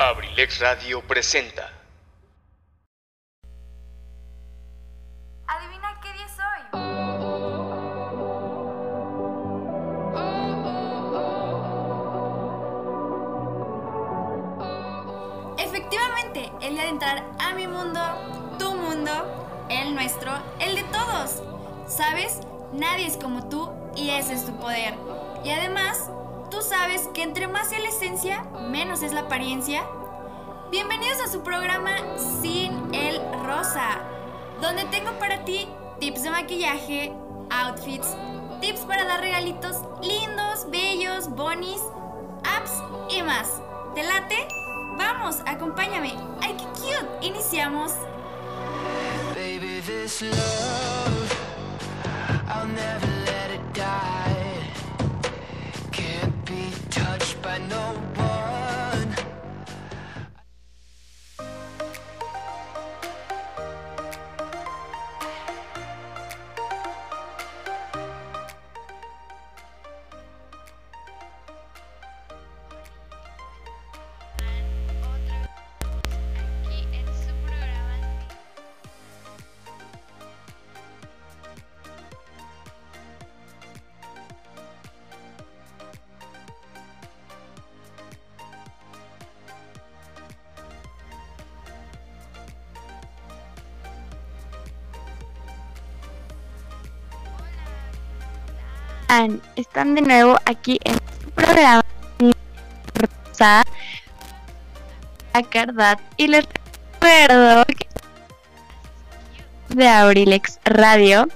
Abrilex Radio presenta. Adivina qué día es hoy. Efectivamente, el día de entrar a mi mundo, tu mundo, el nuestro, el de todos. ¿Sabes? Nadie es como tú y ese es tu poder. Y además, sabes que entre más es la esencia, menos es la apariencia. Bienvenidos a su programa Sin el Rosa, donde tengo para ti tips de maquillaje, outfits, tips para dar regalitos lindos, bellos, bonis, apps y más. ¿Te late? Vamos, acompáñame. ¡Ay, qué cute! Iniciamos. Baby, this love, I'll never let it die. know Están de nuevo aquí en su programa. Rosa a Cardat y les recuerdo que de Abrilex Radio.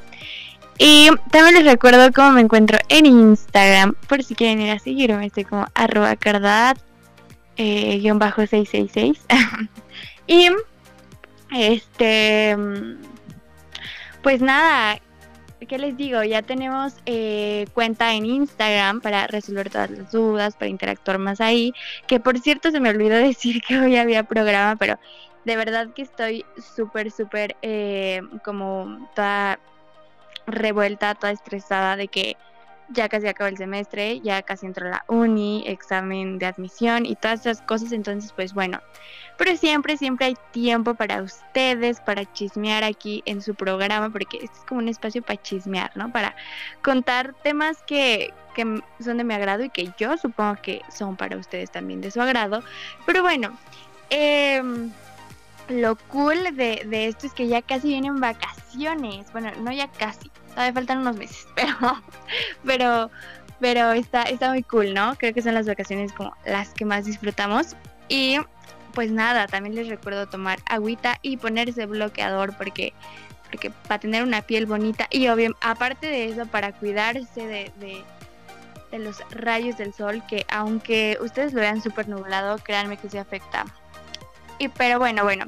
Y también les recuerdo cómo me encuentro en Instagram. Por si quieren ir a seguirme estoy como arroba cardat eh, guion bajo 666 y este mm, pues nada ¿qué les digo? Ya tenemos eh, cuenta en Instagram para resolver todas las dudas, para interactuar más ahí. Que por cierto se me olvidó decir que hoy había programa, pero de verdad que estoy súper, súper eh, como toda revuelta, toda estresada de que ya casi acabó el semestre, ya casi entró la uni, examen de admisión y todas esas cosas. Entonces, pues bueno, pero siempre, siempre hay tiempo para ustedes, para chismear aquí en su programa, porque este es como un espacio para chismear, ¿no? Para contar temas que, que son de mi agrado y que yo supongo que son para ustedes también de su agrado. Pero bueno, em, lo cool de, de esto es que ya casi vienen vacaciones. Bueno, no ya casi, todavía faltan unos meses, pero, pero, pero está, está muy cool, ¿no? Creo que son las vacaciones como las que más disfrutamos. Y pues nada, también les recuerdo tomar agüita y ponerse bloqueador porque, porque para tener una piel bonita y obvio, aparte de eso, para cuidarse de, de, de los rayos del sol, que aunque ustedes lo vean súper nublado, créanme que se afecta. Y pero bueno, bueno,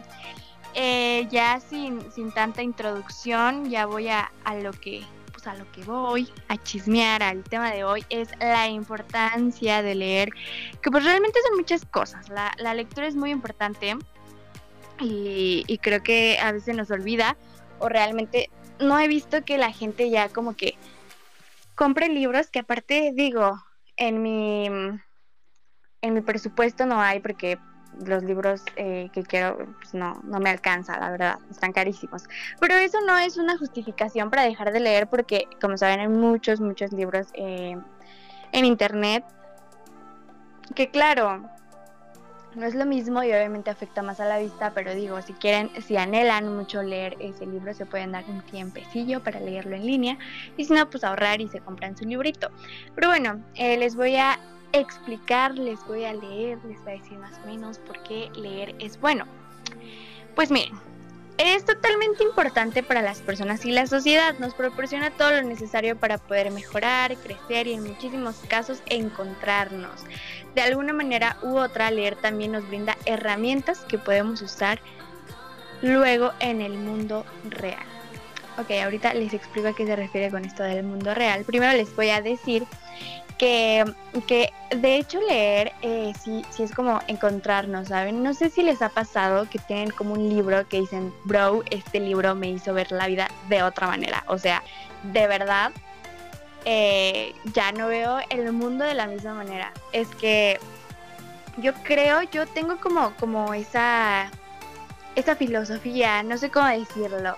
eh, ya sin, sin tanta introducción, ya voy a, a lo que a lo que voy, a chismear al tema de hoy, es la importancia de leer que pues realmente son muchas cosas. La, la lectura es muy importante y, y creo que a veces nos olvida o realmente no he visto que la gente ya como que compre libros que aparte digo, en mi, en mi presupuesto no hay porque los libros eh, que quiero pues no, no me alcanza, la verdad, están carísimos. Pero eso no es una justificación para dejar de leer porque, como saben, hay muchos, muchos libros eh, en internet que claro, no es lo mismo y obviamente afecta más a la vista, pero digo, si quieren, si anhelan mucho leer ese libro, se pueden dar un tiempecillo para leerlo en línea y si no, pues ahorrar y se compran su librito. Pero bueno, eh, les voy a explicar, les voy a leer, les voy a decir más o menos por qué leer es bueno. Pues miren, es totalmente importante para las personas y la sociedad. Nos proporciona todo lo necesario para poder mejorar, crecer y en muchísimos casos encontrarnos. De alguna manera u otra, leer también nos brinda herramientas que podemos usar luego en el mundo real. Ok, ahorita les explico a qué se refiere con esto del mundo real. Primero les voy a decir que, que de hecho leer eh, sí, sí es como encontrarnos, ¿saben? No sé si les ha pasado que tienen como un libro que dicen, bro, este libro me hizo ver la vida de otra manera. O sea, de verdad, eh, ya no veo el mundo de la misma manera. Es que yo creo, yo tengo como, como esa, esa filosofía, no sé cómo decirlo,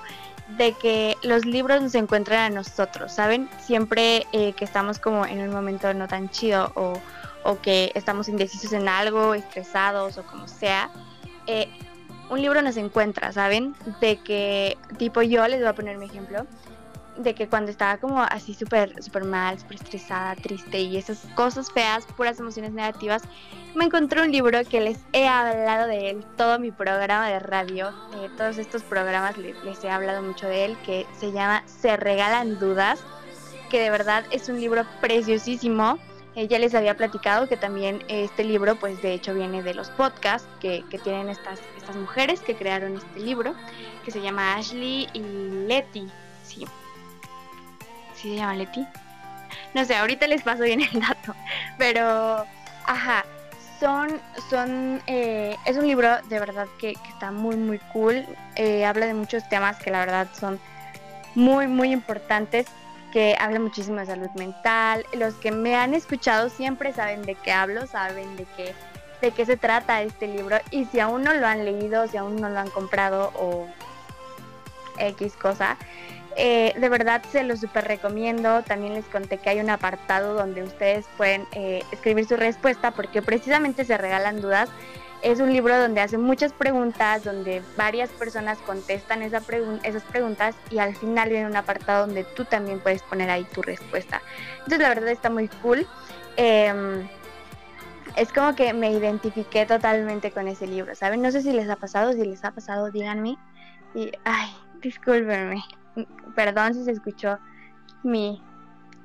de que los libros nos encuentran a nosotros, ¿saben? Siempre eh, que estamos como en un momento no tan chido o, o que estamos indecisos en algo, estresados o como sea, eh, un libro nos encuentra, ¿saben? De que, tipo yo, les voy a poner mi ejemplo, de que cuando estaba como así súper súper mal, súper estresada, triste y esas cosas feas, puras emociones negativas, me encontré un libro que les he hablado de él, todo mi programa de radio, eh, todos estos programas les, les he hablado mucho de él, que se llama Se Regalan Dudas, que de verdad es un libro preciosísimo. Eh, ya les había platicado que también este libro, pues de hecho viene de los podcasts que, que tienen estas, estas mujeres que crearon este libro, que se llama Ashley y Letty. Sí, ¿Sí se llama Leti? No sé, ahorita les paso bien el dato. Pero, ajá, son, son, eh, es un libro de verdad que, está muy, muy cool. Eh, habla de muchos temas que la verdad son muy, muy importantes. Que habla muchísimo de salud mental. Los que me han escuchado siempre saben de qué hablo, saben de qué, de qué se trata este libro. Y si aún no lo han leído, si aún no lo han comprado o X cosa, eh, de verdad se los super recomiendo. También les conté que hay un apartado donde ustedes pueden eh, escribir su respuesta porque precisamente se regalan dudas. Es un libro donde hacen muchas preguntas, donde varias personas contestan esas preguntas y al final viene un apartado donde tú también puedes poner ahí tu respuesta. Entonces la verdad está muy cool. Eh, es como que me identifiqué totalmente con ese libro, ¿saben? No sé si les ha pasado, si les ha pasado, díganme. Y, ay, discúlpenme perdón si se escuchó mi,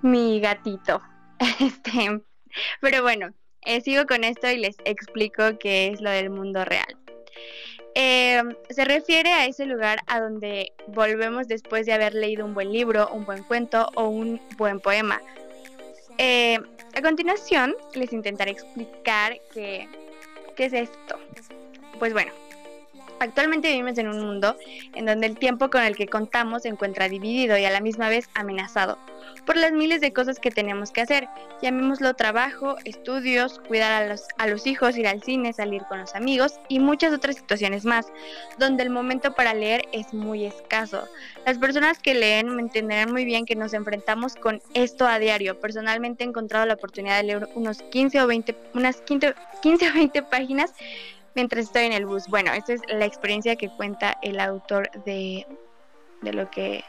mi gatito. Este, pero bueno, eh, sigo con esto y les explico qué es lo del mundo real. Eh, se refiere a ese lugar a donde volvemos después de haber leído un buen libro, un buen cuento o un buen poema. Eh, a continuación les intentaré explicar qué, qué es esto. Pues bueno, Actualmente vivimos en un mundo en donde el tiempo con el que contamos se encuentra dividido y a la misma vez amenazado por las miles de cosas que tenemos que hacer. Llamémoslo trabajo, estudios, cuidar a los, a los hijos, ir al cine, salir con los amigos y muchas otras situaciones más, donde el momento para leer es muy escaso. Las personas que leen me entenderán muy bien que nos enfrentamos con esto a diario. Personalmente he encontrado la oportunidad de leer unos 15 o 20, unas 15, 15 o 20 páginas mientras estoy en el bus. Bueno, esta es la experiencia que cuenta el autor de, de lo que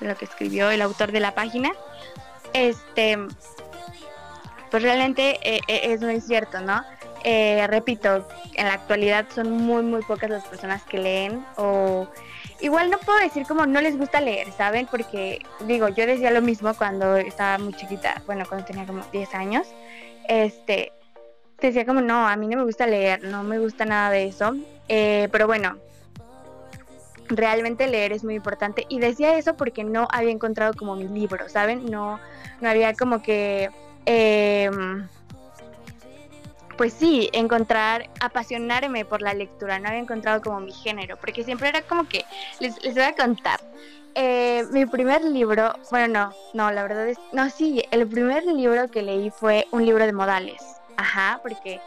de lo que escribió el autor de la página. Este, pues realmente eh, eh, es muy cierto, ¿no? Eh, repito, en la actualidad son muy, muy pocas las personas que leen o igual no puedo decir como no les gusta leer, ¿saben? Porque digo, yo decía lo mismo cuando estaba muy chiquita, bueno, cuando tenía como 10 años, este, decía como, no, a mí no me gusta leer, no me gusta nada de eso. Eh, pero bueno, realmente leer es muy importante. Y decía eso porque no había encontrado como mi libro, ¿saben? No, no había como que... Em, pues sí, encontrar, apasionarme por la lectura, no había encontrado como mi género, porque siempre era como que, les, les voy a contar, eh, mi primer libro, bueno, no, no, la verdad es, no, sí, el primer libro que leí fue un libro de modales, Ajá, porque,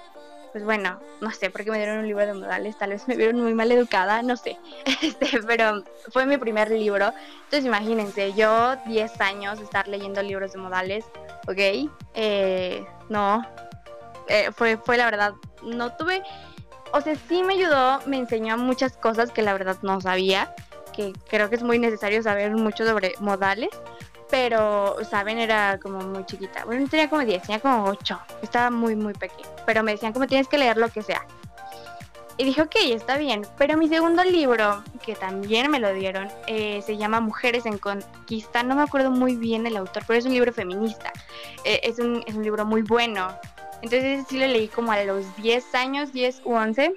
pues bueno, no sé por qué me dieron un libro de modales, tal vez me vieron muy mal educada, no sé. Este, pero fue mi primer libro. Entonces imagínense, yo 10 años estar leyendo libros de modales, ¿ok? Eh, no, eh, fue, fue la verdad, no tuve, o sea, sí me ayudó, me enseñó muchas cosas que la verdad no sabía, que creo que es muy necesario saber mucho sobre modales pero, saben, era como muy chiquita. Bueno, no tenía como 10, tenía como 8. Estaba muy, muy pequeña. Pero me decían como tienes que leer lo que sea. Y dije, ok, está bien. Pero mi segundo libro, que también me lo dieron, eh, se llama Mujeres en Conquista. No me acuerdo muy bien el autor, pero es un libro feminista. Eh, es, un, es un libro muy bueno. Entonces sí lo leí como a los 10 años, 10 u 11.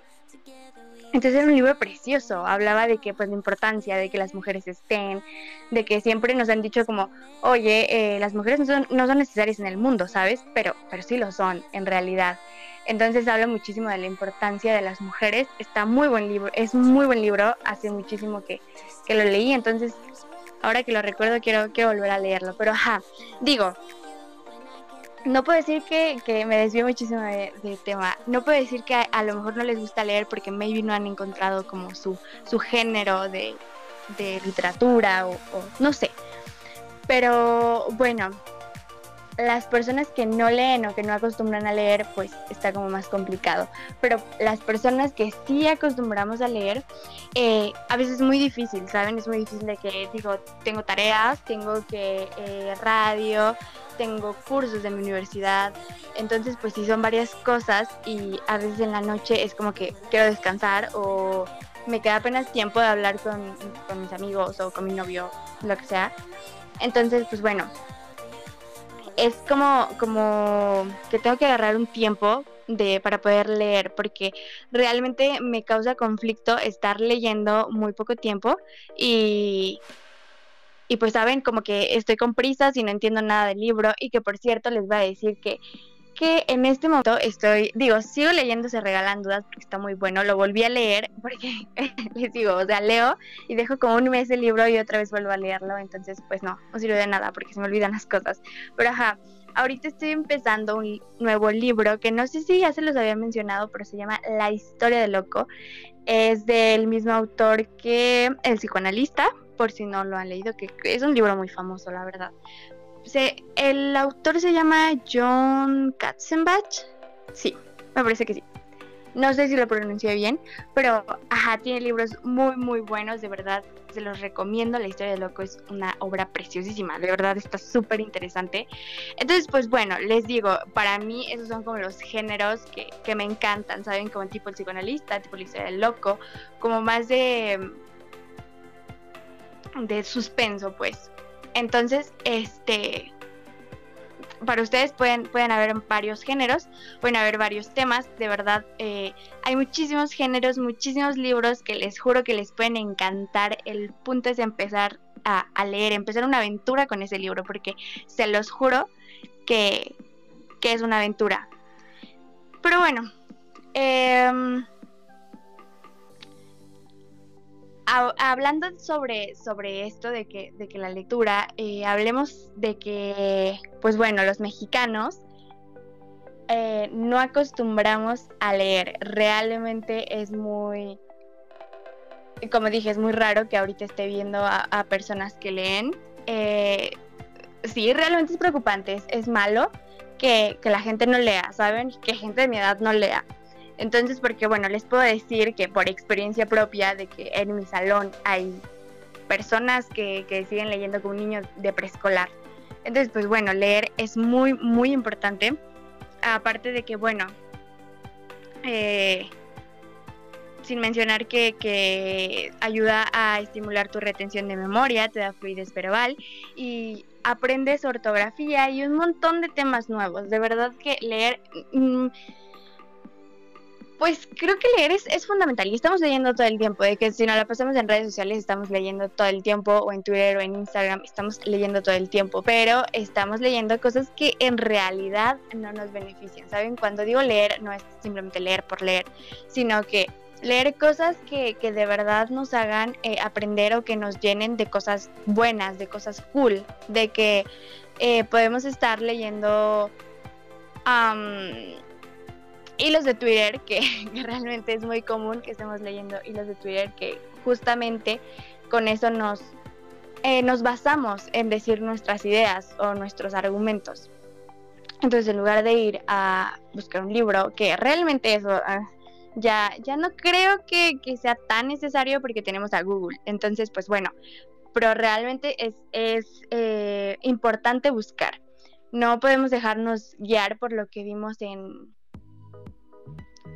Entonces era un libro precioso, hablaba de que pues la importancia de que las mujeres estén, de que siempre nos han dicho como, oye, eh, las mujeres no son, no son necesarias en el mundo, ¿sabes? Pero, pero sí lo son, en realidad. Entonces habla muchísimo de la importancia de las mujeres, está muy buen libro, es muy buen libro, hace muchísimo que, que lo leí, entonces ahora que lo recuerdo quiero, quiero volver a leerlo, pero ajá, digo, no puedo decir que, que me desvío muchísimo de, tema. No puedo decir que a, lo mejor no les gusta leer porque maybe no han encontrado como su, su género de, de literatura o, o no sé. Pero bueno, las personas que no leen o que no acostumbran a leer, pues está como más complicado. Pero las personas que sí acostumbramos a leer, eh, a veces es muy difícil, ¿saben? Es muy difícil de que, digo, tengo tareas, tengo que eh, radio, tengo cursos de mi universidad. Entonces, pues sí, son varias cosas y a veces en la noche es como que quiero descansar o me queda apenas tiempo de hablar con, con mis amigos o con mi novio, lo que sea. Entonces, pues bueno, es como, como que tengo que agarrar un tiempo de, para poder leer, porque realmente me causa conflicto estar leyendo muy poco tiempo y, y pues saben, como que estoy con prisas y no entiendo nada del libro y que por cierto les voy a decir que que en este momento estoy, digo, sigo leyendo Se Regalan Dudas porque está muy bueno, lo volví a leer porque les digo, o sea, leo y dejo como un mes el libro y otra vez vuelvo a leerlo, entonces pues no, no sirve de nada porque se me olvidan las cosas. Pero ajá, ahorita estoy empezando un nuevo libro que no sé si ya se los había mencionado, pero se llama La historia del loco. Es del mismo autor que El psicoanalista, por si no lo han leído, que es un libro muy famoso, la verdad. Se, el autor se llama John Katzenbach. Sí, me parece que sí. No sé si lo pronuncié bien, pero ajá, tiene libros muy, muy buenos, de verdad, se los recomiendo. La historia del loco es una obra preciosísima, de verdad está súper interesante. Entonces, pues bueno, les digo, para mí esos son como los géneros que, que me encantan, ¿saben? Como tipo el psicoanalista, tipo la historia del loco, como más de, de suspenso, pues. Entonces, este, para ustedes pueden, pueden haber varios géneros, pueden haber varios temas, de verdad, eh, hay muchísimos géneros, muchísimos libros que les juro que les pueden encantar. El punto es empezar a, leer, empezar una aventura con ese libro, porque se los juro que, que es una aventura. Pero bueno, eh, hablando sobre, sobre esto de que, de que la lectura, eh, hablemos de que, pues bueno, los mexicanos eh, no acostumbramos a leer. Realmente es muy, como dije, es muy raro que ahorita esté viendo a, personas que leen. Eh, sí, realmente es preocupante, es, es malo que, que la gente no lea, ¿saben? Que gente de mi edad no lea. Entonces, porque bueno, les puedo decir que por experiencia propia de que en mi salón hay personas que, que siguen leyendo con un niño de preescolar. Entonces, pues bueno, leer es muy, muy importante. Aparte de que, bueno, eh, sin mencionar que, que, ayuda a estimular tu retención de memoria, te da fluidez verbal y aprendes ortografía y un montón de temas nuevos. De verdad que leer... Mmm, pues creo que leer es, es, fundamental y estamos leyendo todo el tiempo, de que si no la pasamos en redes sociales estamos leyendo todo el tiempo o en Twitter o en Instagram estamos leyendo todo el tiempo, pero estamos leyendo cosas que en realidad no nos benefician, ¿saben? Cuando digo leer no es simplemente leer por leer, sino que leer cosas que, que de verdad nos hagan eh, aprender o que nos llenen de cosas buenas, de cosas cool, de que eh, podemos estar leyendo... Um, hilos de Twitter, que, realmente es muy común que estemos leyendo hilos de Twitter, que justamente con eso nos, eh, nos basamos en decir nuestras ideas o nuestros argumentos. Entonces, en lugar de ir a buscar un libro, que realmente eso uh, ya, ya no creo que, que, sea tan necesario porque tenemos a Google. Entonces, pues bueno, pero realmente es, es eh, importante buscar. No podemos dejarnos guiar por lo que vimos en,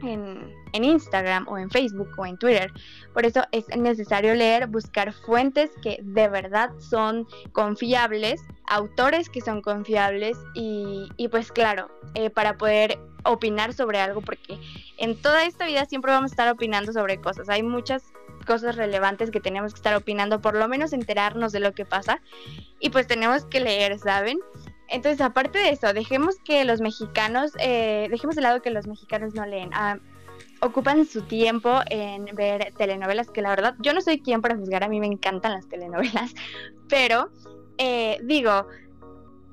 en, Instagram o en Facebook o en Twitter. Por eso es necesario leer, buscar fuentes que de verdad son confiables, autores que son confiables y, y pues claro, eh, para poder opinar sobre algo, porque en toda esta vida siempre vamos a estar opinando sobre cosas. Hay muchas cosas relevantes que tenemos que estar opinando, por lo menos enterarnos de lo que pasa. Y pues tenemos que leer, ¿saben? Entonces, aparte de eso, dejemos que los mexicanos, eh, dejemos de lado que los mexicanos no leen. Ah, ocupan su tiempo en ver telenovelas, que la verdad, yo no soy quien para juzgar, a mí me encantan las telenovelas, pero eh, digo,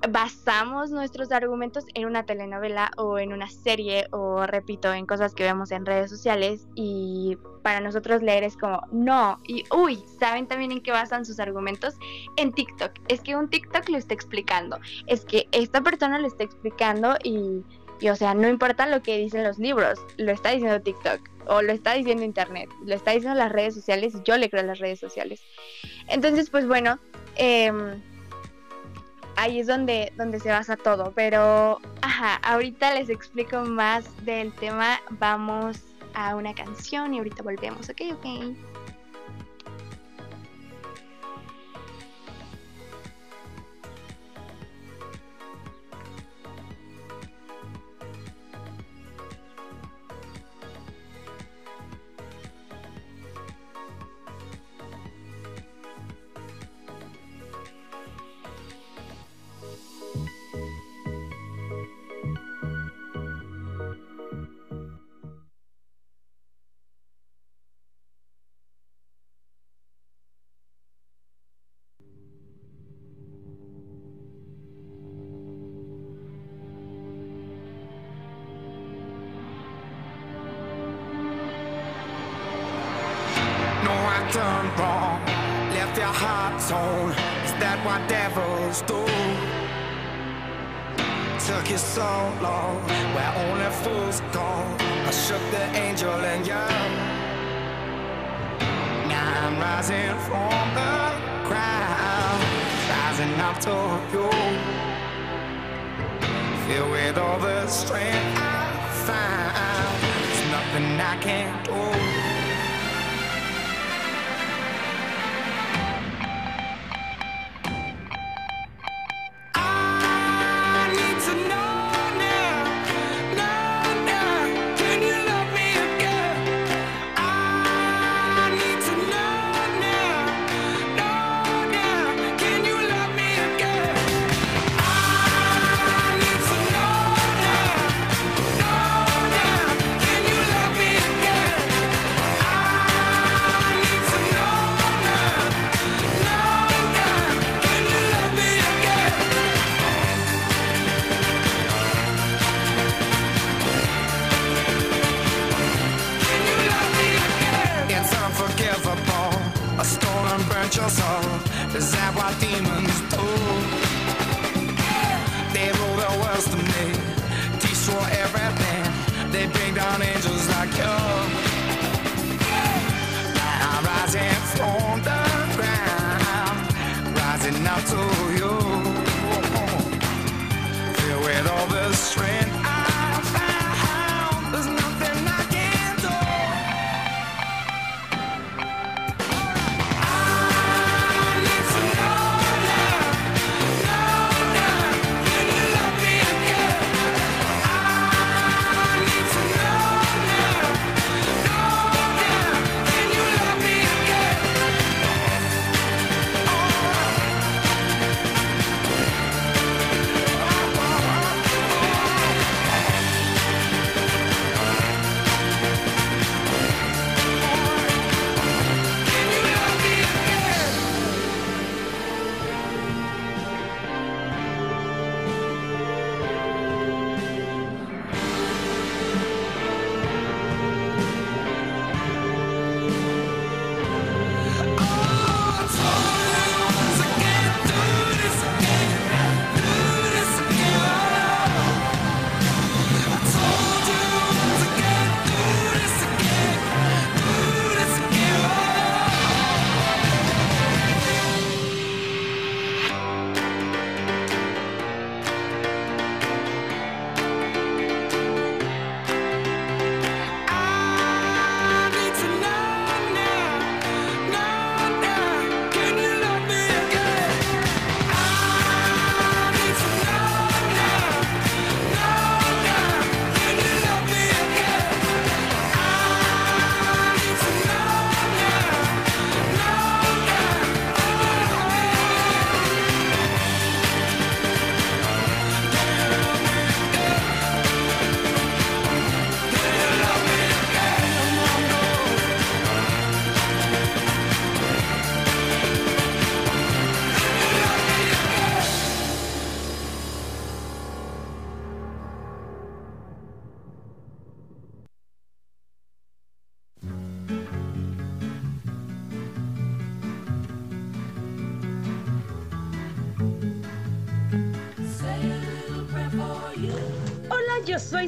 basamos nuestros argumentos en una telenovela o en una serie o repito en cosas que vemos en redes sociales y para nosotros leer es como no y uy saben también en qué basan sus argumentos en TikTok. Es que un TikTok lo está explicando. Es que esta persona lo está explicando y, y o sea no importa lo que dicen los libros lo está diciendo TikTok o lo está diciendo internet lo está diciendo las redes sociales y yo le creo a las redes sociales. Entonces pues bueno eh, ahí es donde, donde se basa todo. Pero, ajá, ahorita les explico más del tema. Vamos a una canción y ahorita volvemos, ¿ok? Ok.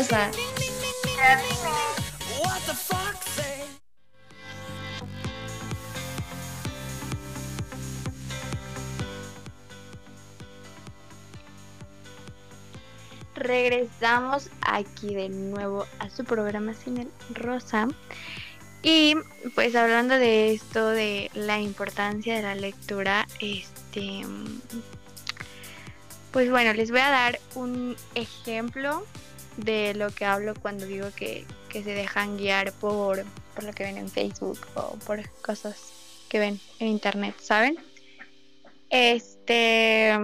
Say? Regresamos aquí de nuevo a su programa Sin el Rosa. Y pues hablando de esto, de la importancia de la lectura, este. Pues bueno, les voy a dar un ejemplo de lo que hablo cuando digo que, que se dejan guiar por, por lo que ven en Facebook o por cosas que ven en internet, ¿saben? Este.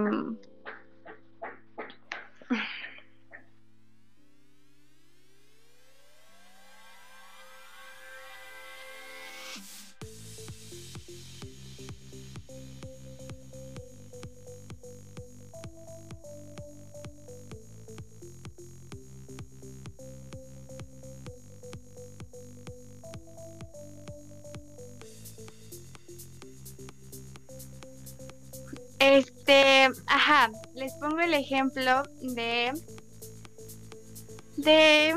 Ejemplo de de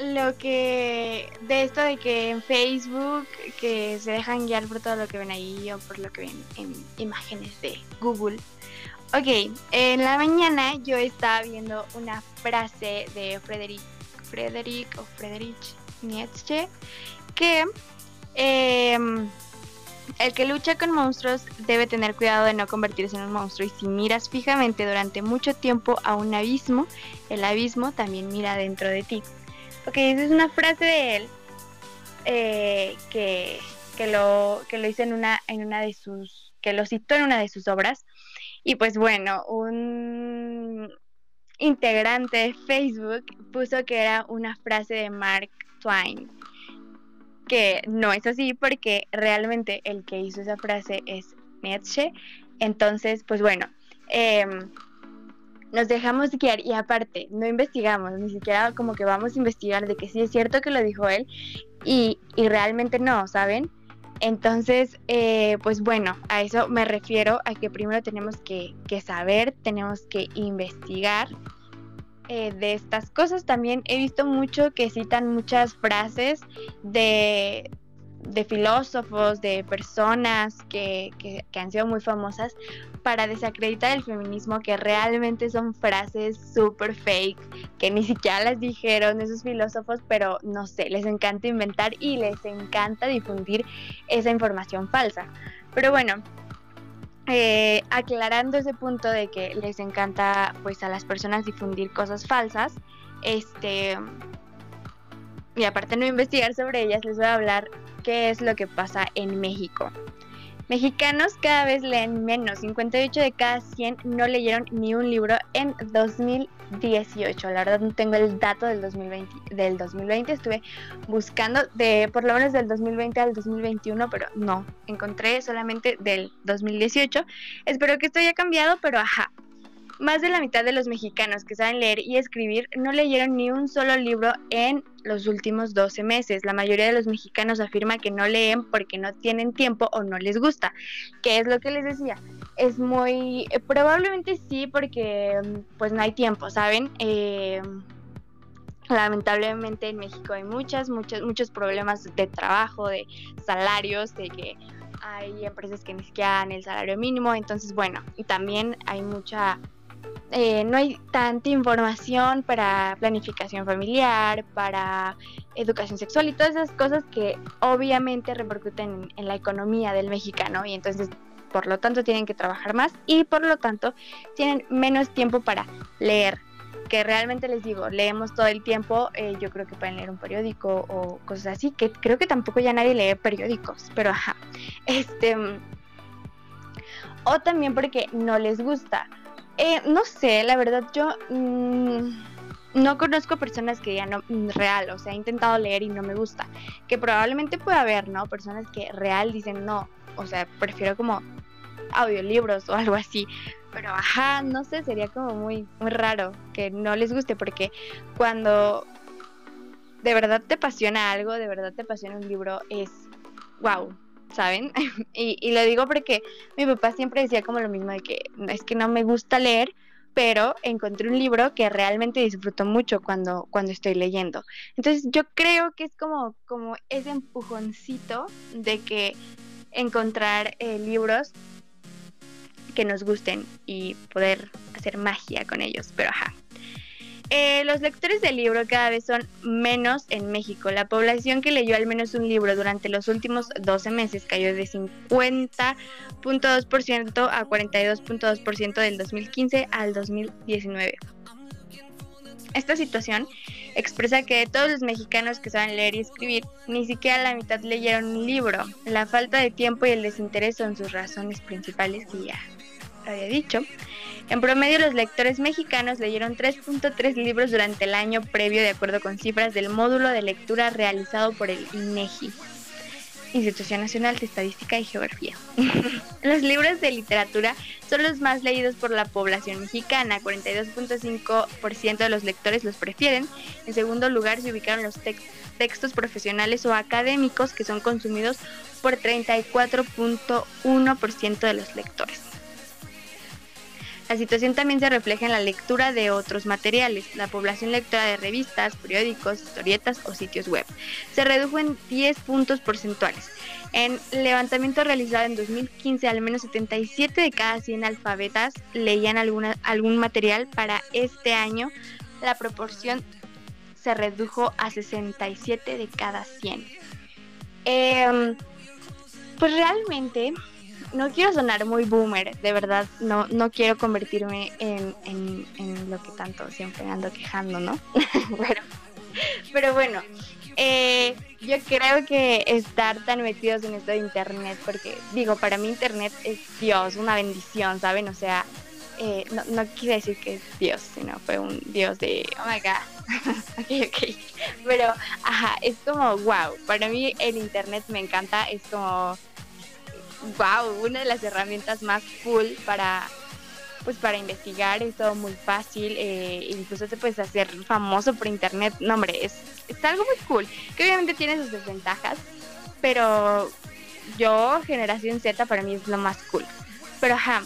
lo que de esto de que en Facebook que se dejan guiar por todo lo que ven ahí o por lo que ven en imágenes de Google. Ok, en la mañana yo estaba viendo una frase de Frederick, Frederick o Friedrich Nietzsche que em, el que lucha con monstruos debe tener cuidado de no convertirse en un monstruo y si miras fijamente durante mucho tiempo a un abismo, el abismo también mira dentro de ti. Ok, esa es una frase de él eh, que, que, lo, que lo hizo en una, en una de sus, que lo citó en una de sus obras. Y pues bueno, un integrante de Facebook puso que era una frase de Mark Twain que no es así porque realmente el que hizo esa frase es Nietzsche. Entonces, pues bueno, em, nos dejamos guiar y aparte no investigamos, ni siquiera como que vamos a investigar de que sí es cierto que lo dijo él y, y realmente no, ¿saben? Entonces, eh, pues bueno, a eso me refiero a que primero tenemos que, que saber, tenemos que investigar eh, de estas cosas. También he visto mucho que citan muchas frases de, de filósofos, de personas que, que, que han sido muy famosas para desacreditar el feminismo, que realmente son frases súper fake, que ni siquiera las dijeron esos filósofos, pero no sé, les encanta inventar y les encanta difundir esa información falsa. Pero bueno, eh, aclarando ese punto de que les encanta pues a las personas difundir cosas falsas, este y aparte no investigar sobre ellas, les voy a hablar qué es lo que pasa en México. Mexicanos cada vez leen menos, 58 de cada 100 no leyeron ni un libro en 2018. La verdad no tengo el dato del 2020, del 2020 estuve buscando de por lo menos del 2020 al 2021, pero no, encontré solamente del 2018. Espero que esto haya cambiado, pero ajá. Más de la mitad de los mexicanos que saben leer y escribir no leyeron ni un solo libro en los últimos 12 meses. La mayoría de los mexicanos afirma que no leen porque no tienen tiempo o no les gusta. ¿Qué es lo que les decía? Es muy... eh, probablemente sí porque mm, pues no hay tiempo, ¿saben? Eh, lamentablemente en México hay muchas, muchos, muchos problemas de trabajo, de salarios, de que hay empresas que ni siquiera dan el salario mínimo. Entonces, bueno, y también hay mucha eh, no hay tanta información para planificación familiar, para educación sexual y todas esas cosas que obviamente repercuten en, la economía del mexicano y entonces por lo tanto tienen que trabajar más y por lo tanto tienen menos tiempo para leer que realmente les digo, leemos todo el tiempo, eh, yo creo que pueden leer un periódico o cosas así, que creo que tampoco ya nadie lee periódicos, pero ajá, este, o también porque no les gusta. Eh, no sé, la verdad yo mm, no conozco personas que ya no mm, real, o sea, he intentado leer y no me gusta, que probablemente pueda haber, ¿no? Personas que real dicen no, o sea, prefiero como audiolibros o algo así, pero ajá, no sé, sería como muy muy raro que no les guste porque cuando de verdad te apasiona algo, de verdad te apasiona un libro es wow, ¿saben? y, y lo digo porque mi papá siempre decía como lo mismo de que es que no me gusta leer, pero encontré un libro que realmente disfruto mucho cuando, cuando estoy leyendo. Entonces yo creo que es como, como ese empujoncito de que encontrar eh, libros que nos gusten y poder hacer magia con ellos, pero ajá. Eh, los lectores del libro cada vez son menos en México. La población que leyó al menos un libro durante los últimos 12 meses cayó de 50.2% a 42.2% del 2015 al 2019. Esta situación expresa que de todos los mexicanos que saben leer y escribir, ni siquiera la mitad leyeron un libro. La falta de tiempo y el desinterés son sus razones principales, que ya había dicho. En promedio, los lectores mexicanos leyeron 3.3 libros durante el año previo, de acuerdo con cifras del módulo de lectura realizado por el INEGI, Institución Nacional de Estadística y Geografía. los libros de literatura son los más leídos por la población mexicana, 42.5% de los lectores los prefieren. En segundo lugar se ubicaron los tex- textos profesionales o académicos que son consumidos por 34.1% de los lectores. La situación también se refleja en la lectura de otros materiales. La población lectora de revistas, periódicos, historietas o sitios web se redujo en 10 puntos porcentuales. En levantamiento realizado en 2015, al menos 77 de cada 100 alfabetas leían alguna, algún material. Para este año, la proporción se redujo a 67 de cada 100. Em, pues realmente no quiero sonar muy boomer, de verdad, no, no quiero convertirme en, en- en lo que tanto siempre ando quejando, ¿no? pero, pero bueno, eh, yo creo que estar tan metidos en esto de internet, porque digo, para mí internet es Dios, una bendición, ¿saben? O sea, eh, no, no quiere decir que es Dios, sino fue un Dios de, oh my god, ok, ok, pero, ajá, es como, wow, para mí el internet me encanta, es como wow, una de las herramientas más cool para pues para investigar es todo muy fácil, eh, incluso te puedes hacer famoso por internet, no hombre, es, es algo muy cool, que obviamente tiene sus desventajas, pero yo, generación Z, para mí es lo más cool. Pero ajá,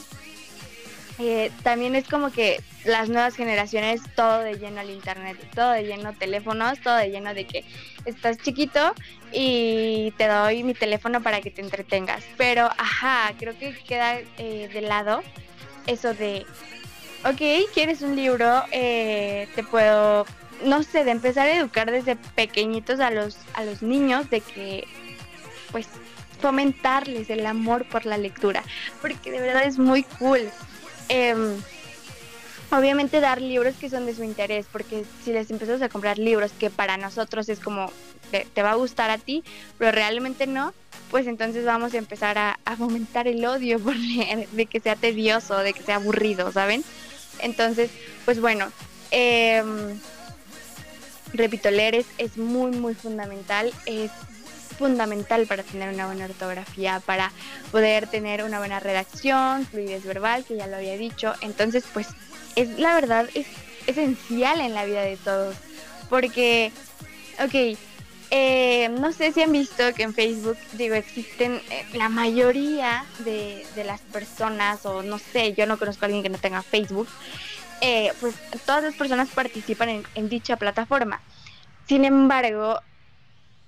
eh, también es como que las nuevas generaciones, todo de lleno al internet, todo de lleno teléfonos, todo de lleno de que estás chiquito y te doy mi teléfono para que te entretengas. Pero, ajá, creo que queda eh, de lado eso de, ok, quieres un libro, eh, te puedo, no sé, de empezar a educar desde pequeñitos a los, a los niños de que, pues, fomentarles el amor por la lectura, porque de verdad es muy cool. Em, obviamente dar libros que son de su interés, porque si les empezamos a comprar libros que para nosotros es como te, va a gustar a ti, pero realmente no, pues entonces vamos a empezar a, fomentar el odio por leer, de que sea tedioso, de que sea aburrido, ¿saben? Entonces, pues bueno, em, repito, leer es, es muy, muy fundamental, fundamental para tener una buena ortografía, para poder tener una buena redacción, fluidez verbal, que ya lo había dicho. Entonces, pues, es la verdad, es esencial en la vida de todos. Porque, ok, eh, no sé si han visto que en Facebook, digo, existen eh, la mayoría de, de las personas, o no sé, yo no conozco a alguien que no tenga Facebook, eh, pues todas las personas participan en, en dicha plataforma. Sin embargo,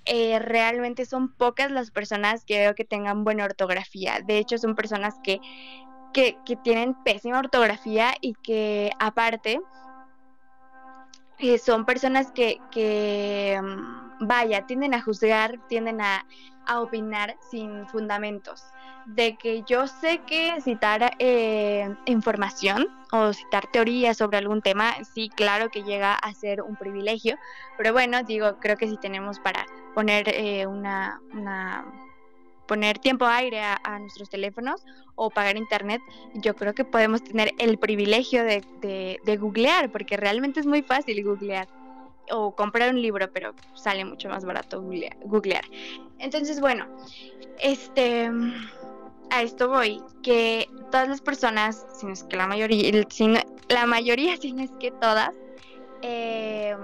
eh, realmente son pocas las personas que veo que tengan buena ortografía. De hecho, son personas que, que, que tienen pésima ortografía y que aparte eh, son personas que, que, mm, vaya, tienden a juzgar, tienden a, a opinar sin fundamentos. De que yo sé que citar eh, información o citar teorías sobre algún tema, sí, claro que llega a ser un privilegio, pero bueno, digo, creo que si tenemos para poner eh, una, una poner tiempo aire a, a nuestros teléfonos o pagar internet, yo creo que podemos tener el privilegio de, de- de googlear, porque realmente es muy fácil googlear. O comprar un libro, pero sale mucho más barato googlea- googlear. Entonces, bueno, este a esto voy, que todas las personas, si no es que la mayoría, si no- la mayoría, si no es que todas, eh,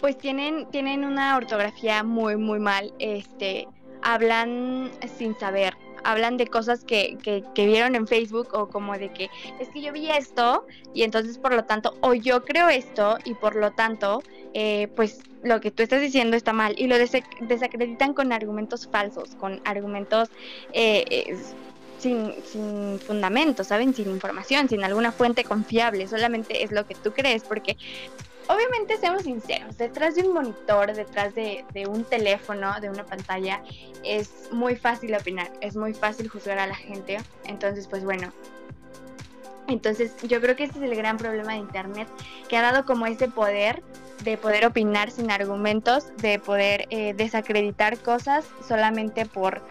pues tienen, tienen una ortografía muy, muy mal, este, hablan sin saber, hablan de cosas que, que, que vieron en Facebook o como de que es que yo vi esto y entonces por lo tanto, o yo creo esto y por lo tanto, eh, pues lo que tú estás diciendo está mal y lo desacreditan con argumentos falsos, con argumentos eh, eh, sin, sin fundamento, ¿saben? Sin información, sin alguna fuente confiable, solamente es lo que tú crees, porque obviamente seamos sinceros, detrás de un monitor, detrás de, un teléfono, de una pantalla, es muy fácil opinar, es muy fácil juzgar a la gente, entonces pues bueno. Entonces yo creo que ese es el gran problema de Internet, que ha dado como ese poder de poder opinar sin argumentos, de poder eh, desacreditar cosas solamente por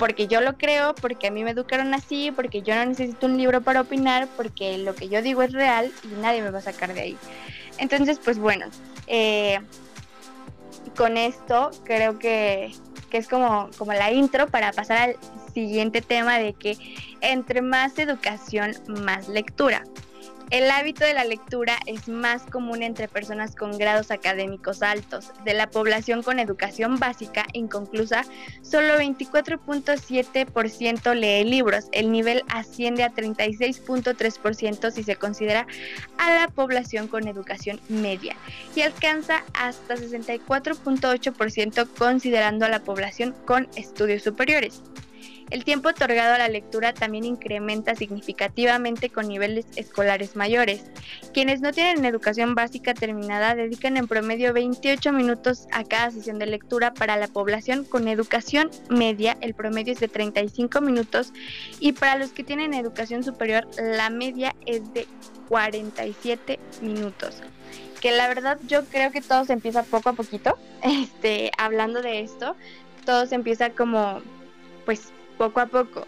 porque yo lo creo, porque a mí me educaron así, porque yo no necesito un libro para opinar, porque lo que yo digo es real y nadie me va a sacar de ahí. Entonces, pues bueno, eh, con esto creo que, que es como, como la intro para pasar al siguiente tema de que entre más educación, más lectura. El hábito de la lectura es más común entre personas con grados académicos altos. De la población con educación básica inconclusa, solo 24.7% lee libros. El nivel asciende a 36.3% si se considera a la población con educación media y alcanza hasta 64.8% considerando a la población con estudios superiores. El tiempo otorgado a la lectura también incrementa significativamente con niveles escolares mayores. Quienes no tienen educación básica terminada dedican en promedio 28 minutos a cada sesión de lectura. Para la población con educación media el promedio es de 35 minutos y para los que tienen educación superior la media es de 47 minutos. Que la verdad yo creo que todo se empieza poco a poquito. Este, hablando de esto, todo se empieza como pues poco a poco,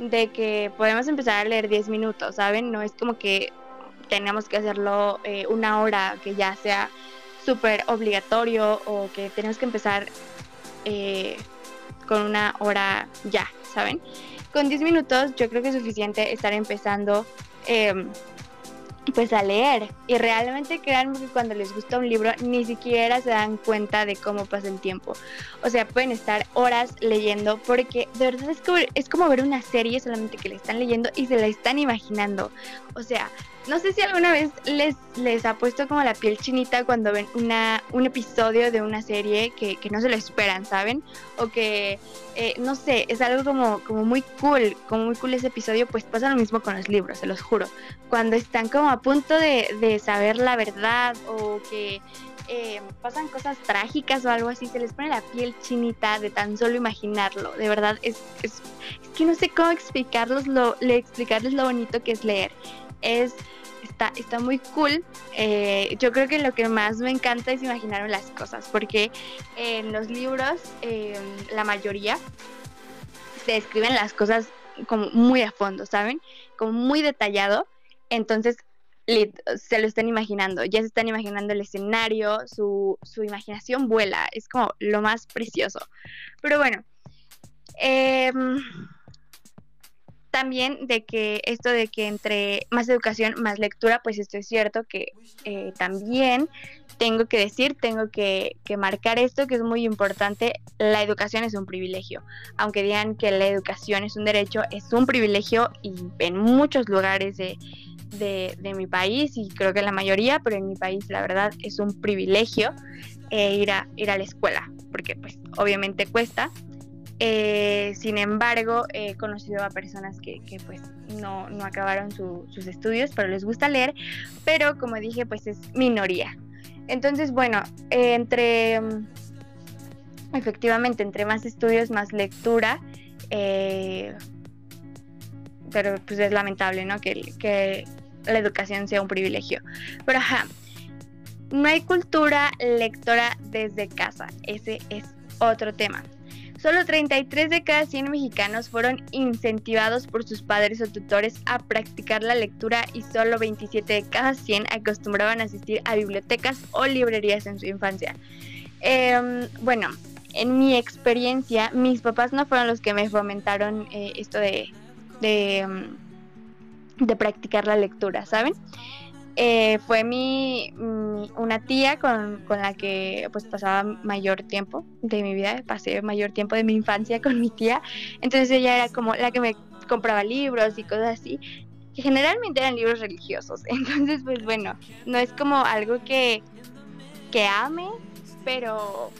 de que podemos empezar a leer 10 minutos, ¿saben? No es como que tenemos que hacerlo eh, una hora que ya sea súper obligatorio o que tenemos que empezar eh, con una hora ya, ¿saben? Con 10 minutos yo creo que es suficiente estar empezando eh, pues a leer y realmente créanme que cuando les gusta un libro ni siquiera se dan cuenta de cómo pasa el tiempo. O sea, pueden estar horas leyendo porque de verdad es como, es como ver una serie solamente que le están leyendo y se la están imaginando. O sea, no sé si alguna vez les, les ha puesto como la piel chinita cuando ven una, un episodio de una serie que, que no se lo esperan, ¿saben? O que, eh, no sé, es algo como, como muy cool, como muy cool ese episodio, pues pasa lo mismo con los libros, se los juro. Cuando están como a punto de, de saber la verdad o que eh, pasan cosas trágicas o algo así, se les pone la piel chinita de tan solo imaginarlo. De verdad, es, es, que no sé cómo explicarlos lo, le, explicarles lo bonito que es leer. Es, está, está muy cool. Eh, yo creo que lo que más me encanta es imaginarme las cosas, porque en los libros, eh, la mayoría, se escriben las cosas como muy a fondo, ¿saben? Como muy detallado. Entonces, se lo están imaginando, ya se están imaginando el escenario, su, su imaginación vuela, es como lo más precioso. Pero bueno, em, también de que esto de que entre más educación, más lectura, pues esto es cierto que eh, también tengo que decir, tengo que, que marcar esto que es muy importante, la educación es un privilegio. Aunque digan que la educación es un derecho, es un privilegio y en muchos lugares de, de, mi país, y creo que la mayoría, pero en mi país la verdad es un privilegio eh, ir, a, ir a la escuela, porque pues obviamente cuesta. Eh, sin embargo, he conocido a personas que, que pues no, no acabaron su- sus estudios, pero les gusta leer, pero como dije, pues es minoría. Entonces, bueno, entre, efectivamente, entre más estudios, más lectura, eh, pero pues es lamentable, ¿no? Que, que la educación sea un privilegio. Pero ajá, no hay cultura lectora desde casa, ese es otro tema. Solo 33 de cada 100 mexicanos fueron incentivados por sus padres o tutores a practicar la lectura y solo 27 de cada 100 acostumbraban a asistir a bibliotecas o librerías en su infancia. Em, bueno, en mi experiencia, mis papás no fueron los que me fomentaron eh, esto de, em, de practicar la lectura, ¿saben? Eh, fue mi, una tía con, con la que pues pasaba mayor tiempo de mi vida, pasé mayor tiempo de mi infancia con mi tía, entonces ella era como la que me compraba libros y cosas así, que generalmente eran libros religiosos, entonces pues bueno, no es como algo que, que ame, pero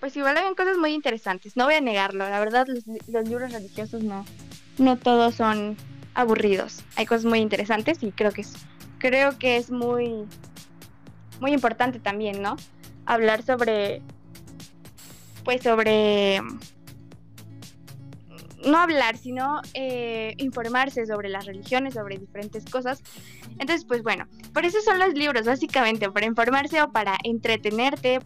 pues igual habían cosas muy interesantes, no voy a negarlo, la verdad los libros religiosos no, no todos son aburridos, hay cosas muy interesantes y creo que es creo que es muy, muy importante también, ¿no? Hablar sobre, pues sobre, no hablar, sino eh, informarse sobre las religiones, sobre diferentes cosas. Entonces, pues bueno, por eso son los libros, básicamente, para informarse o para entretenerte.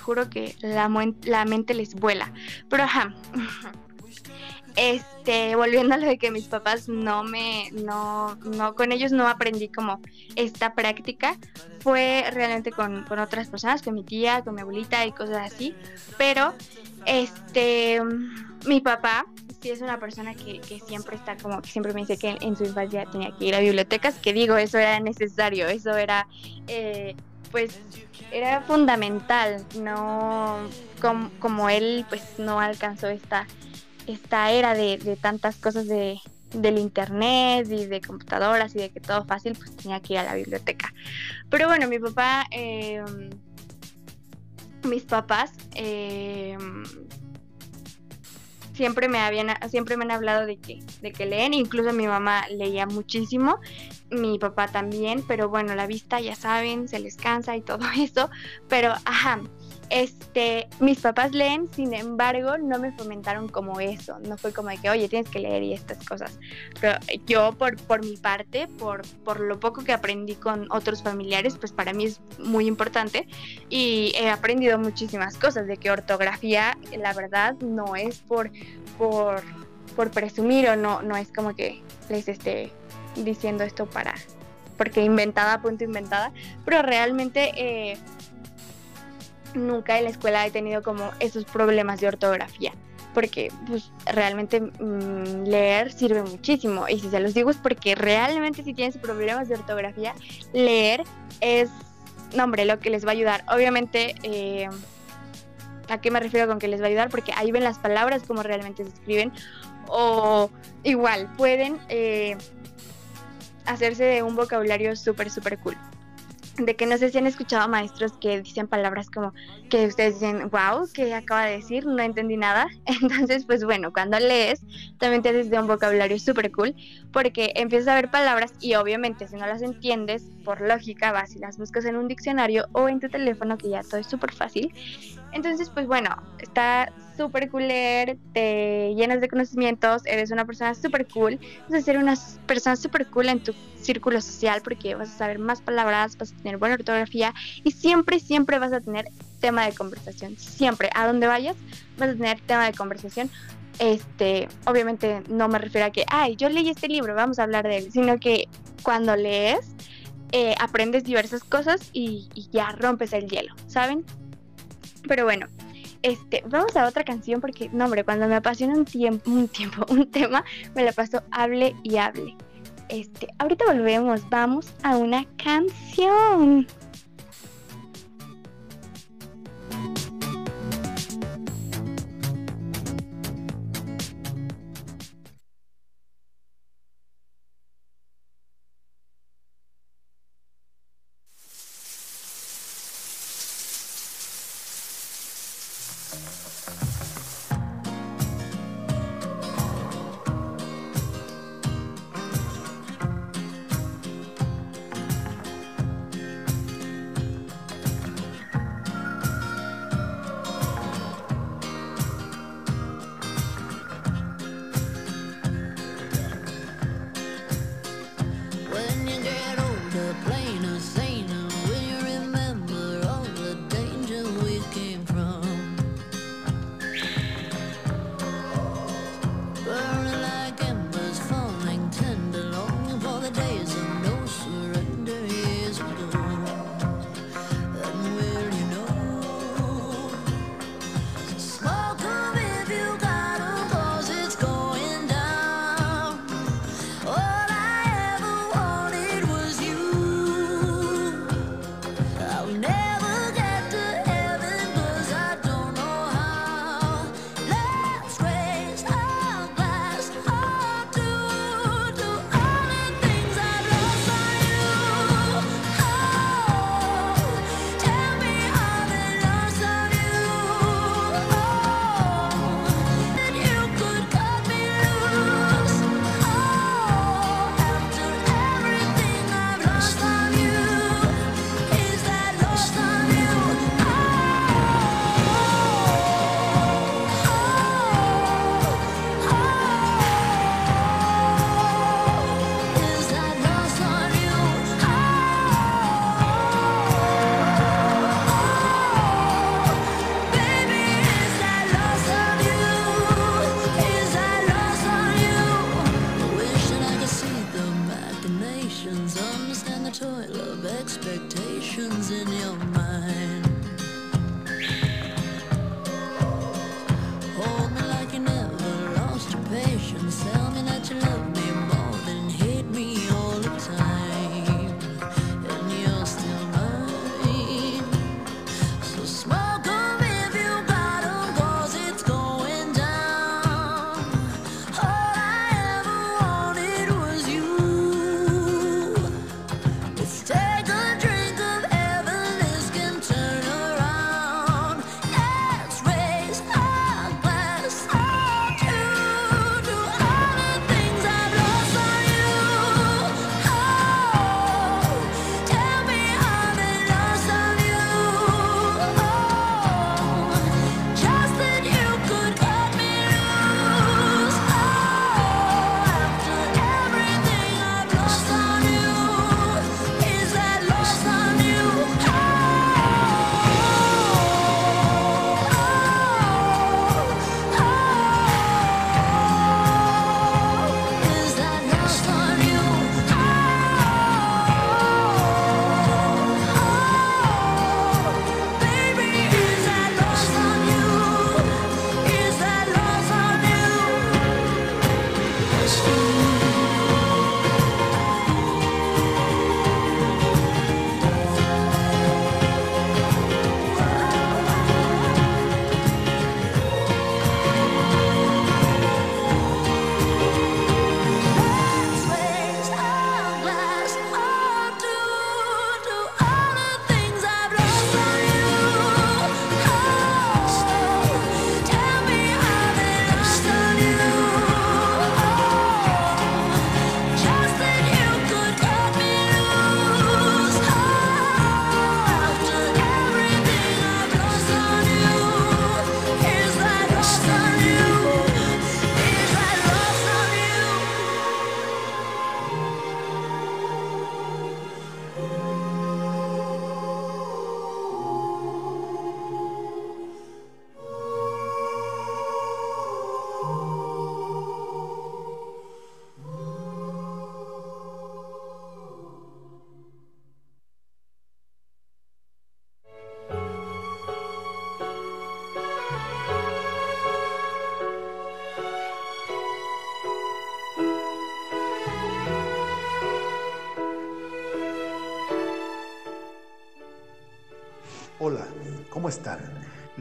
Juro que la, la mente les vuela. Pero ajá. Este, volviendo a lo de que mis papás no me, no, no, con ellos no aprendí como esta práctica, fue realmente con, con otras personas, con mi tía, con mi abuelita y cosas así, pero, este, mi papá sí es una persona que, que siempre está como, que siempre me dice que en, su infancia tenía que ir a bibliotecas, que digo, eso era necesario, eso era, eh, pues, era fundamental, no, como, como él, pues, no alcanzó esta esta era de, de tantas cosas de, del internet y de computadoras y de que todo fácil, pues tenía que ir a la biblioteca. Pero bueno, mi papá, eh, mis papás, eh, siempre me habían, siempre me han hablado de que, de que leen, incluso mi mamá leía muchísimo, mi papá también, pero bueno, la vista ya saben, se les cansa y todo eso, pero ajá, este, mis papás leen, sin embargo, no me fomentaron como eso, no fue como de que, oye, tienes que leer y estas cosas. Pero yo, por, por mi parte, por, por lo poco que aprendí con otros familiares, pues para mí es muy importante. Y he aprendido muchísimas cosas, de que ortografía, la verdad, no es por, por, por presumir o no, no es como que les esté diciendo esto para, porque inventada, punto inventada, pero realmente... Eh, nunca en la escuela he tenido como esos problemas de ortografía. Porque pues realmente mmm, leer sirve muchísimo. Y si se los digo es porque realmente si tienes problemas de ortografía, leer es, no lo que les va a ayudar. Obviamente, eh, ¿a qué me refiero con que les va a ayudar? Porque ahí ven las palabras como realmente se escriben. O igual, pueden eh, hacerse de un vocabulario súper, súper cool de que no sé si han escuchado maestros que dicen palabras como que ustedes dicen, wow, ¿qué acaba de decir? No entendí nada. Entonces, pues bueno, cuando lees, también te haces de un vocabulario súper cool, porque empiezas a ver palabras y obviamente si no las entiendes, por lógica vas y las buscas en un diccionario o en tu teléfono, que ya todo es súper fácil. Entonces, pues bueno, está súper cool leer, te llenas de conocimientos, eres una persona súper cool, vas a ser una persona súper cool en tu círculo social porque vas a saber más palabras, vas a tener buena ortografía y siempre, siempre vas a tener tema de conversación. Siempre, a donde vayas, vas a tener tema de conversación. Este, obviamente no me refiero a que, ay, yo leí este libro, vamos a hablar de él, sino que cuando lees, eh, aprendes diversas cosas y ya rompes el hielo, ¿saben? Pero bueno, este, vamos a otra canción porque, no, hombre, cuando me apasiona un tiempo, un tiempo, un tema, me la paso hable y hable. Este, ahorita volvemos, vamos a una canción.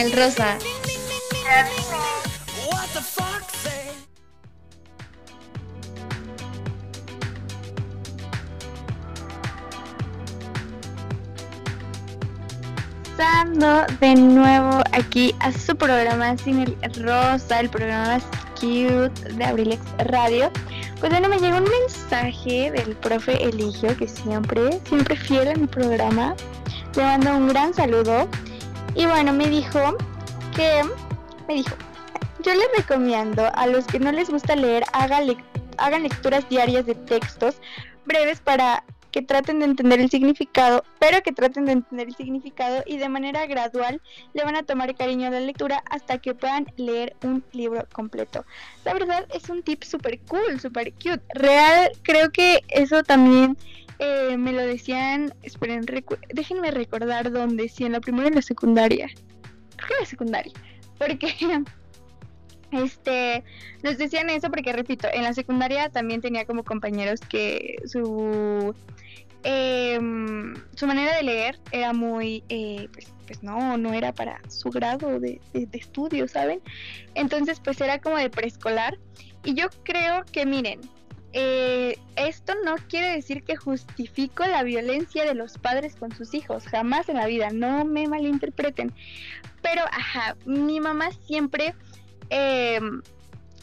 el rosa. De nuevo aquí a su programa Sin el Rosa, el programa cute de Abrilex Radio. Pues bueno, me llegó un mensaje del profe Eligio, que siempre, siempre fiel a mi programa. Le mando un gran saludo. Y bueno, me dijo que, me dijo, yo les recomiendo a los que no les gusta leer, hagan, lec- hagan lecturas diarias de textos breves para que traten de entender el significado, pero que traten de entender el significado y de manera gradual le van a tomar cariño a la lectura hasta que puedan leer un libro completo. La verdad es un tip súper cool, súper cute. Real, creo que eso también eh, me lo decían, esperen, recu- déjenme recordar dónde, si en la primera o en la secundaria. Creo que en la secundaria, porque este nos decían eso porque repito, en la secundaria también tenía como compañeros que su em, su manera de leer era muy eh, pues, pues no, no era para su grado de, de estudio, ¿saben? Entonces pues era como de preescolar y yo creo que miren, eh, esto no quiere decir que justifico la violencia de los padres con sus hijos, jamás en la vida, no me malinterpreten. Pero, ajá, mi mamá siempre eh,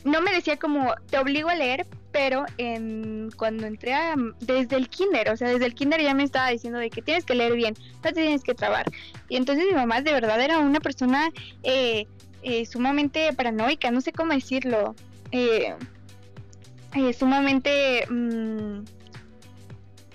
no me decía como te obligo a leer, pero en, cuando entré a, desde el kinder, o sea, desde el kinder ya me estaba diciendo de que tienes que leer bien, no te tienes que trabar. Y entonces mi mamá de verdad era una persona eh, eh, sumamente paranoica, no sé cómo decirlo. Eh, eh, sumamente mm,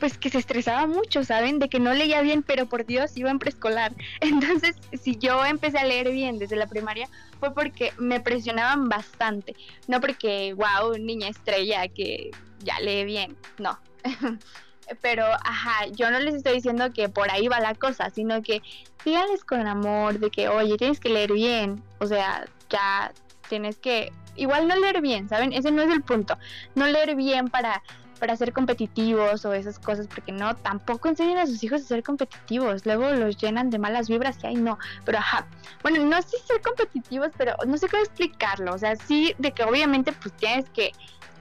pues que se estresaba mucho, ¿saben? De que no leía bien, pero por Dios iba en preescolar. Entonces, si yo empecé a leer bien desde la primaria, fue porque me presionaban bastante. No porque, wow, niña estrella que ya lee bien. No. pero, ajá, yo no les estoy diciendo que por ahí va la cosa, sino que díganles con amor de que, oye, tienes que leer bien. O sea, ya tienes que igual no leer bien, ¿saben? Ese no es el punto. No leer bien para, para ser competitivos o esas cosas, porque no, tampoco enseñan a sus hijos a ser competitivos. Luego los llenan de malas vibras y ahí no. Pero ajá, bueno, no sé ser competitivos, pero no sé cómo explicarlo. O sea, sí, de que obviamente pues tienes que,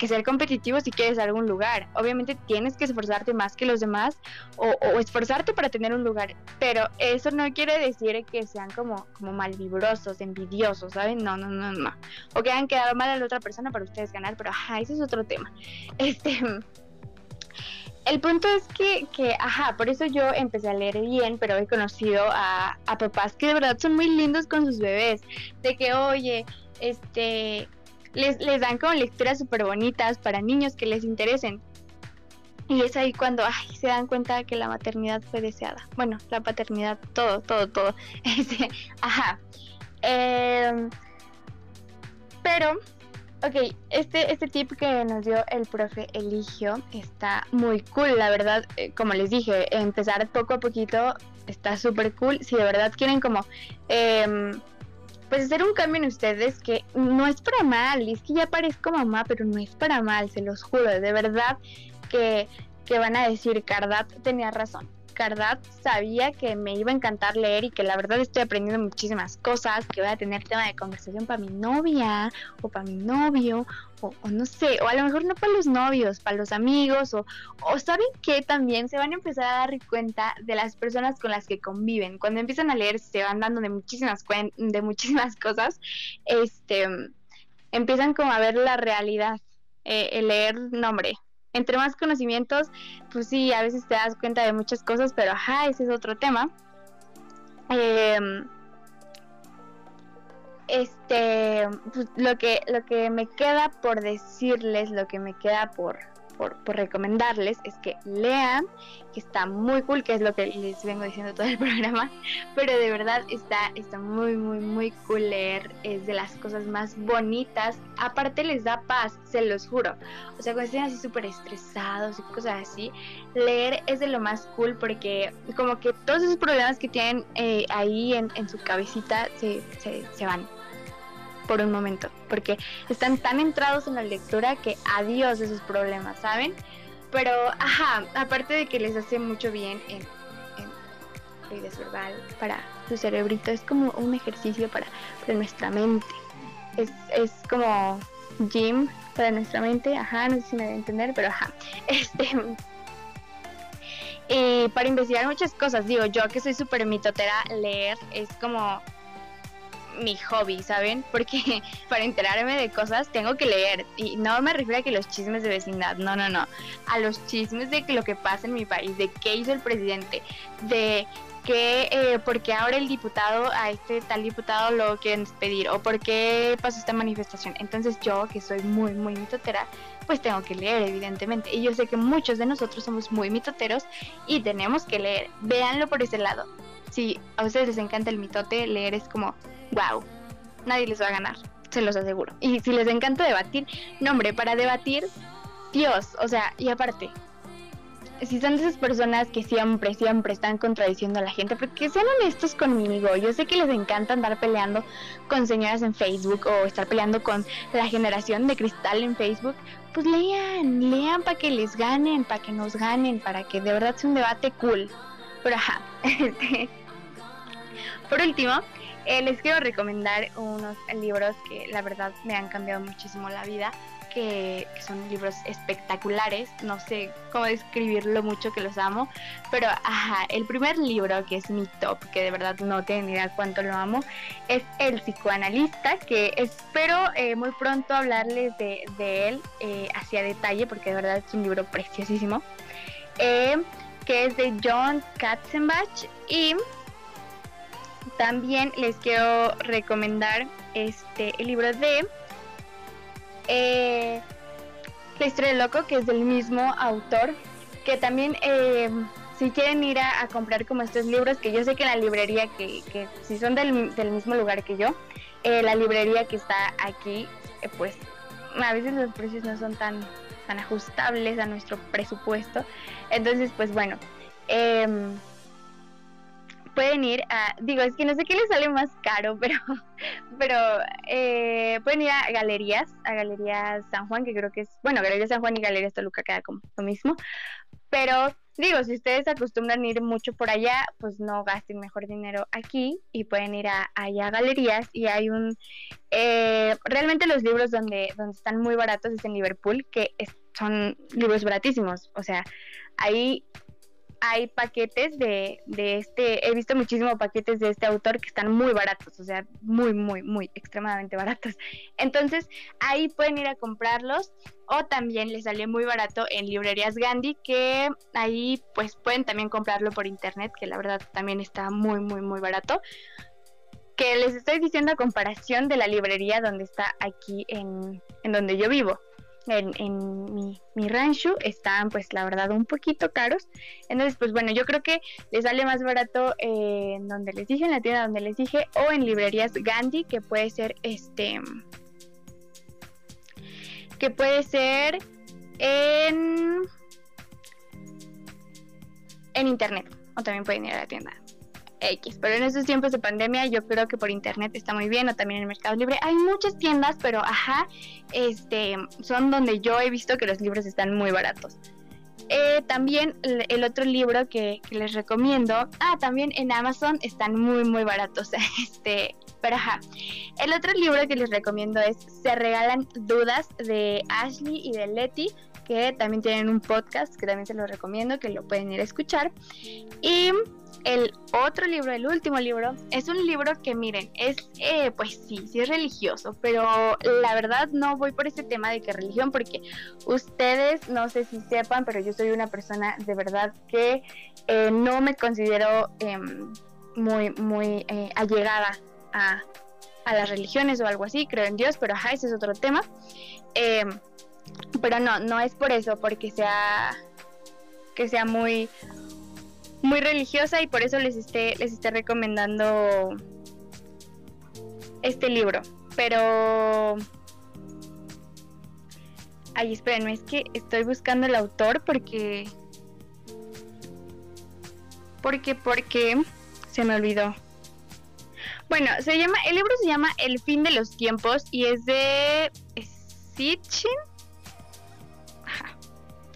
que ser competitivo si quieres algún lugar. Obviamente tienes que esforzarte más que los demás o, esforzarte para tener un lugar. Pero eso no quiere decir que sean como, malvibrosos, envidiosos, ¿saben? No, no, no, no. O que hayan quedado mal a la otra persona para ustedes ganar, pero ajá, ese es otro tema. Este. el punto es que, que, ajá, por eso yo empecé a leer bien, pero he conocido a papás que de verdad son muy lindos con sus bebés. De que, oye, este, les, les dan como lecturas súper bonitas para niños que les interesen. Y es ahí cuando se dan cuenta que la maternidad fue deseada. Bueno, la paternidad, todo, todo, todo. Este, ajá. Em, pero, ok, este, este tip que nos dio el profe Eligio está muy cool, la verdad. eh, como les dije, empezar poco a poquito está súper cool. Si de verdad quieren como... em, pues hacer un cambio en ustedes que no es para mal, y es que ya parezco mamá, pero no es para mal, se los juro, de verdad que, que van a decir, Cardat tenía razón. Cardat sabía que me iba a encantar leer y que la verdad estoy aprendiendo muchísimas cosas, que voy a tener tema de conversación para mi novia o para mi novio o, no sé, o a lo mejor no para los novios, para los amigos o, o saben que también se van a empezar a dar cuenta de las personas con las que conviven. Cuando empiezan a leer se van dando de muchísimas cuen- de muchísimas cosas, este empiezan como a ver la realidad, eh, el leer nombre. Entre más conocimientos, pues sí, a veces te das cuenta de muchas cosas, pero ajá, ese es otro tema. Em, este, pues, lo que lo que me queda por decirles, lo que me queda por, por, recomendarles es que lean, que está muy cool, que es lo que les vengo diciendo todo el programa, pero de verdad está, está muy, muy, muy cool leer, es de las cosas más bonitas, aparte les da paz, se los juro, o sea, cuando estén así súper estresados y cosas así, leer es de lo más cool porque como que todos esos problemas que tienen eh, ahí en, en su cabecita se, se, se van por un momento, porque están tan entrados en la lectura que adiós esos problemas, ¿saben? Pero, ajá, aparte de que les hace mucho bien en, en fluidez para su cerebrito, es como un ejercicio para, para nuestra mente. Es, es como gym para nuestra mente, ajá, no sé si me voy a entender, pero ajá. Este, y para investigar muchas cosas, digo, yo que soy súper mitotera, leer es como mi hobby, ¿saben? Porque para enterarme de cosas tengo que leer. Y no me refiero a que los chismes de vecindad, no, no, no. A los chismes de lo que pasa en mi país, de qué hizo el presidente, de que, eh, porque ahora el diputado, a este tal diputado lo quieren despedir, o por qué pasó esta manifestación. Entonces yo, que soy muy, muy mitotera, pues tengo que leer, evidentemente. Y yo sé que muchos de nosotros somos muy mitoteros y tenemos que leer. Véanlo por ese lado. Si a ustedes les encanta el mitote, leer es como, wow, nadie les va a ganar, se los aseguro. Y si les encanta debatir, no hombre, para debatir, Dios, o sea, y aparte, si son de esas personas que siempre, siempre están contradiciendo a la gente, porque sean honestos conmigo. Yo sé que les encanta andar peleando con señoras en Facebook o estar peleando con la generación de cristal en Facebook. Pues lean, lean para que les ganen, para que nos ganen, para que de verdad sea un debate cool. Pero ajá, este, por último, eh, les quiero recomendar unos libros que la verdad me han cambiado muchísimo la vida, que, son libros espectaculares, no sé cómo describirlo mucho que los amo, pero el primer libro que es mi top, que de verdad no tienen idea cuánto lo amo, es El psicoanalista, que espero eh, muy pronto hablarles de, él eh, hacia detalle, porque de verdad es un libro preciosísimo, eh, que es de John Katzenbach y también les quiero recomendar este el libro de eh, La historia del loco, que es del mismo autor, que también eh, si quieren ir a, comprar como estos libros, que yo sé que la librería, que, que si son del, del mismo lugar que yo, eh, la librería que está aquí, eh, pues a veces los precios no son tan, tan ajustables a nuestro presupuesto. Entonces, pues bueno, em, pueden ir a, digo, es que no sé qué les sale más caro, pero, pero eh, pueden ir a galerías, a Galerías San Juan, que creo que es, bueno, Galerías San Juan y Galerías Toluca queda como lo mismo, pero digo, si ustedes acostumbran ir mucho por allá, pues no gasten mejor dinero aquí y pueden ir a, allá a galerías. Y hay un, eh, realmente los libros donde, donde están muy baratos es en Liverpool, que son libros baratísimos, o sea, ahí hay paquetes de, de este, he visto muchísimos paquetes de este autor que están muy baratos, o sea, muy, muy, muy, extremadamente baratos. Entonces, ahí pueden ir a comprarlos o también les sale muy barato en librerías Gandhi, que ahí pues pueden también comprarlo por internet, que la verdad también está muy, muy, muy barato. Que les estoy diciendo a comparación de la librería donde está aquí en, en donde yo vivo en, en mi, mi, rancho están pues la verdad un poquito caros. Entonces pues bueno, yo creo que les sale más barato eh, en donde les dije, en la tienda donde les dije, o en librerías Gandhi, que puede ser este... que puede ser en... en internet. O también pueden ir a la tienda. X, pero en estos tiempos de pandemia yo creo que por internet está muy bien o también en el Mercado Libre. Hay muchas tiendas, pero ajá, este, son donde yo he visto que los libros están muy baratos. Eh, también el, otro libro que, que, les recomiendo, ah, también en Amazon están muy, muy baratos. Este, pero ajá, el otro libro que les recomiendo es Se regalan dudas de Ashley y de Letty, que también tienen un podcast que también se los recomiendo, que lo pueden ir a escuchar. Y el otro libro, el último libro, es un libro que miren, es, eh, pues sí, sí es religioso, pero la verdad no voy por ese tema de que religión, porque ustedes no sé si sepan, pero yo soy una persona de verdad que eh, no me considero eh, muy, muy allegada a, a, las religiones o algo así, creo en Dios, pero ajá, ese es otro tema. pero no, no es por eso, porque sea que sea muy muy religiosa y por eso les esté, les recomendando este libro. Pero... Ay, espérenme, es que estoy buscando el autor porque... Porque, porque... Se me olvidó. Bueno, se llama, el libro se llama El fin de los tiempos y es de Sitchin.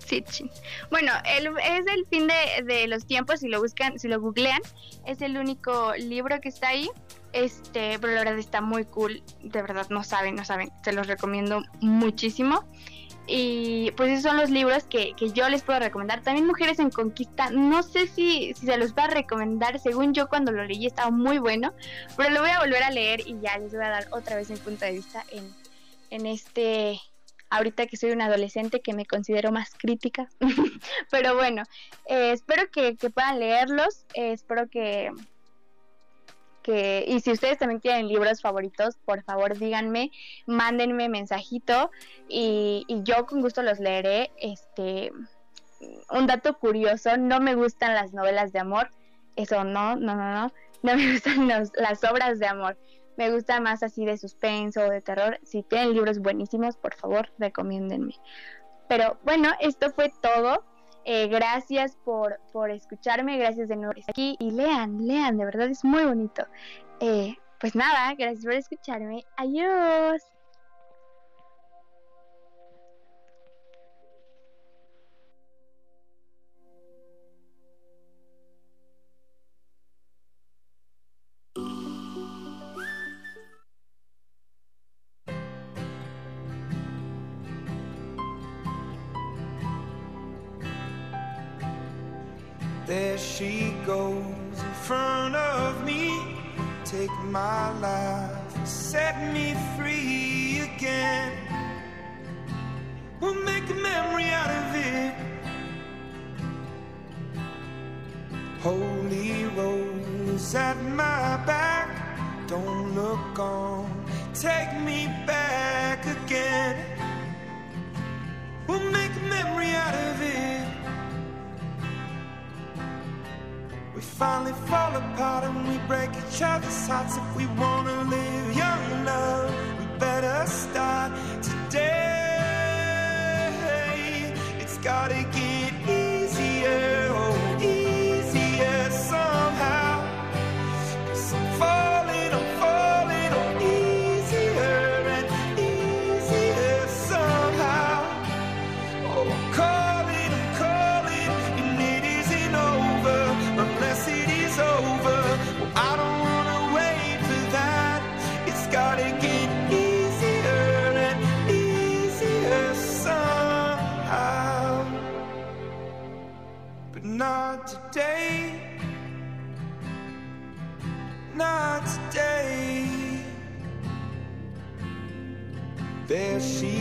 Sitchin. Bueno, es el fin de, de, los tiempos, si lo buscan, si lo googlean, es el único libro que está ahí. Este, pero la verdad está muy cool, de verdad no saben, no saben, se los recomiendo muchísimo. Y pues esos son los libros que, que, yo les puedo recomendar. También Mujeres en Conquista, no sé si, si se los va a recomendar, según yo cuando lo leí estaba muy bueno, pero lo voy a volver a leer y ya les voy a dar otra vez mi punto de vista en, en este ahorita que soy una adolescente que me considero más crítica. Pero bueno, eh, espero que, que, puedan leerlos, eh, espero que, que, y si ustedes también tienen libros favoritos, por favor díganme, mándenme mensajito y, y yo con gusto los leeré. Este, un dato curioso, no me gustan las novelas de amor, eso no, no, no, no, no me gustan las obras de amor me gusta más así de suspenso o de terror. Si tienen libros buenísimos, por favor, recomiéndenme. Pero bueno, esto fue todo. Eh, gracias por, por escucharme, gracias de nuevo por estar aquí y lean, lean, de verdad es muy bonito. Eh, pues nada, gracias por escucharme. Adiós. My life, set me free again. We'll make a memory out of it. Holy rose at my back. Don't look on, take me back again. We'll make a memory out of it. We finally fall apart and we break each other's hearts. If we wanna live young enough, we better start today. It's gotta get There she